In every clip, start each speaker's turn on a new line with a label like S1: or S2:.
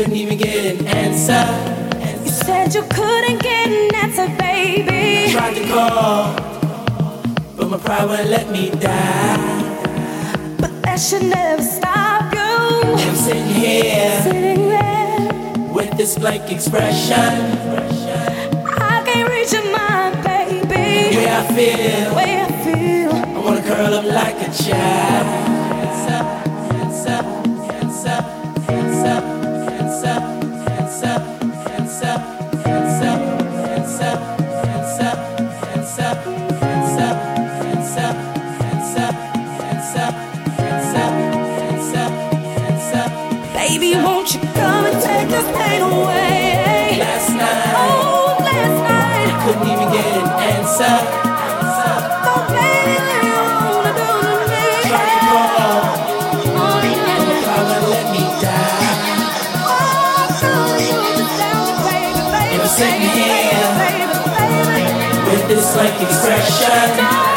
S1: couldn't even get an answer. You
S2: said you couldn't get an answer, baby. I tried
S1: to call, but my pride wouldn't let me die.
S2: But that should never stop you. I'm
S1: sitting here,
S2: sitting there,
S1: with this blank expression.
S2: I can't reach your mind, baby. The way
S1: I feel, the
S2: way I feel.
S1: I wanna curl up like a child.
S2: Baby, won't you come and take this pain away?
S1: Last night, oh,
S2: last night,
S1: couldn't even get an answer.
S2: Baby, you wanna do to me? On. Don't come
S1: and let me
S2: oh, you me, baby, baby,
S1: with this expression.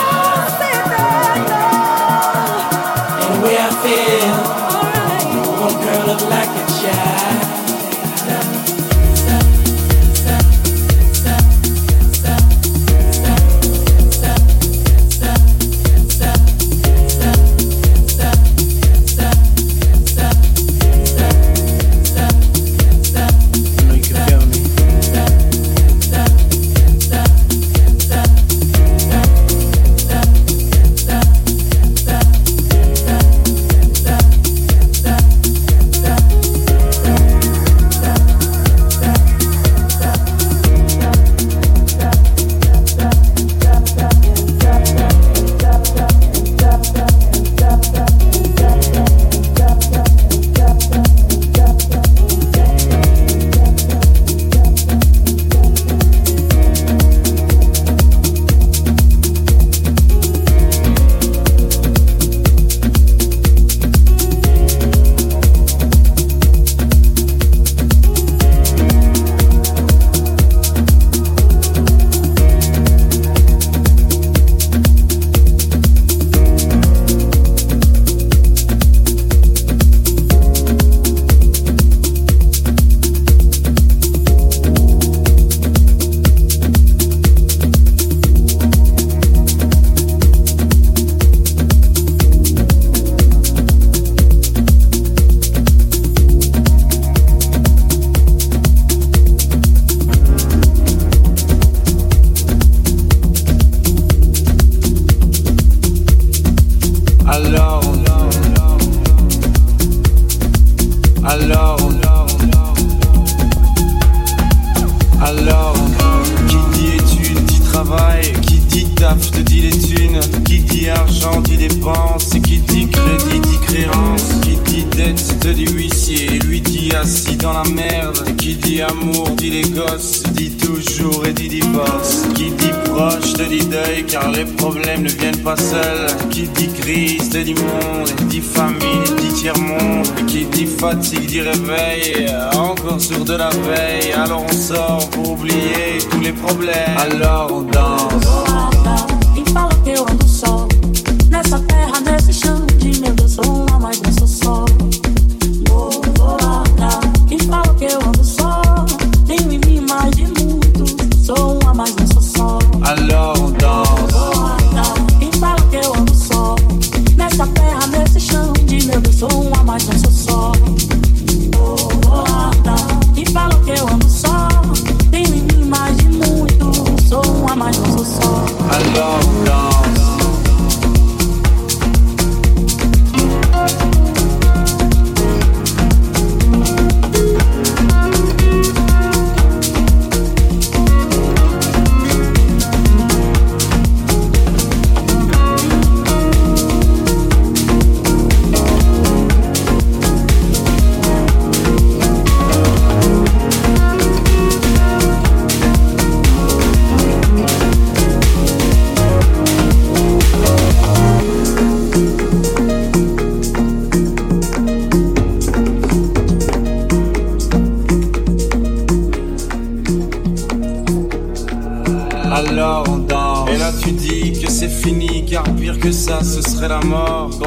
S1: look like a child.
S3: dit famine, dit tiers-monde. Qui dit fatigue, dit réveil. Encore sur de la veille. Alors on sort pour oublier tous les problèmes. Alors on danse.